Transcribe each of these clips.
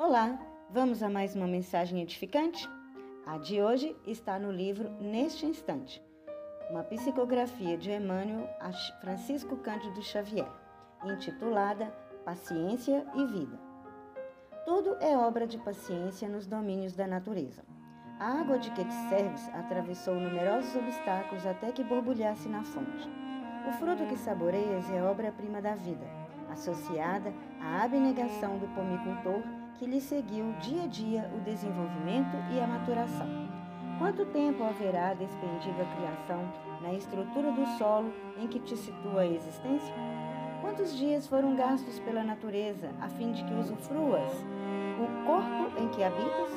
Olá, vamos a mais uma mensagem edificante? A de hoje está no livro Neste Instante, uma psicografia de Emmanuel a Francisco Cândido Xavier, intitulada Paciência e Vida. Tudo é obra de paciência nos domínios da natureza. A água de que te serves atravessou numerosos obstáculos até que borbulhasse na fonte. O fruto que saboreias é obra-prima da vida, associada à abnegação do pomicultor que lhe seguiu dia a dia o desenvolvimento e a maturação. Quanto tempo haverá despendido a criação na estrutura do solo em que te situa a existência? Quantos dias foram gastos pela natureza a fim de que usufruas o corpo em que habitas?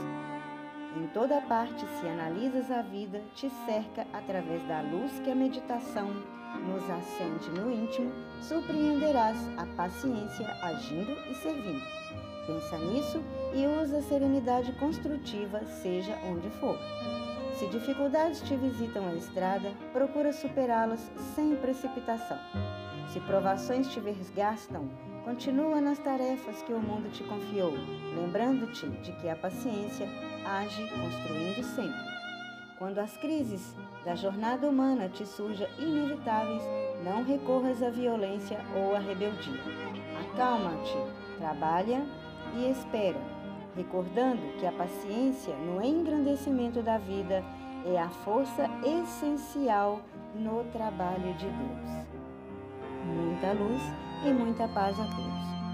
Toda parte, se analisas a vida, te cerca através da luz que a meditação nos acende no íntimo, surpreenderás a paciência agindo e servindo. Pensa nisso e usa a serenidade construtiva, seja onde for. Se dificuldades te visitam a estrada, procura superá-las sem precipitação. Se provações te desgastam, continua nas tarefas que o mundo te confiou, lembrando-te de que a paciência age construindo sempre. Quando as crises da jornada humana te surjam inevitáveis, não recorras à violência ou à rebeldia. Acalma-te, trabalha e espera, recordando que a paciência no engrandecimento da vida é a força essencial no trabalho de Deus. Muita luz e muita paz a todos.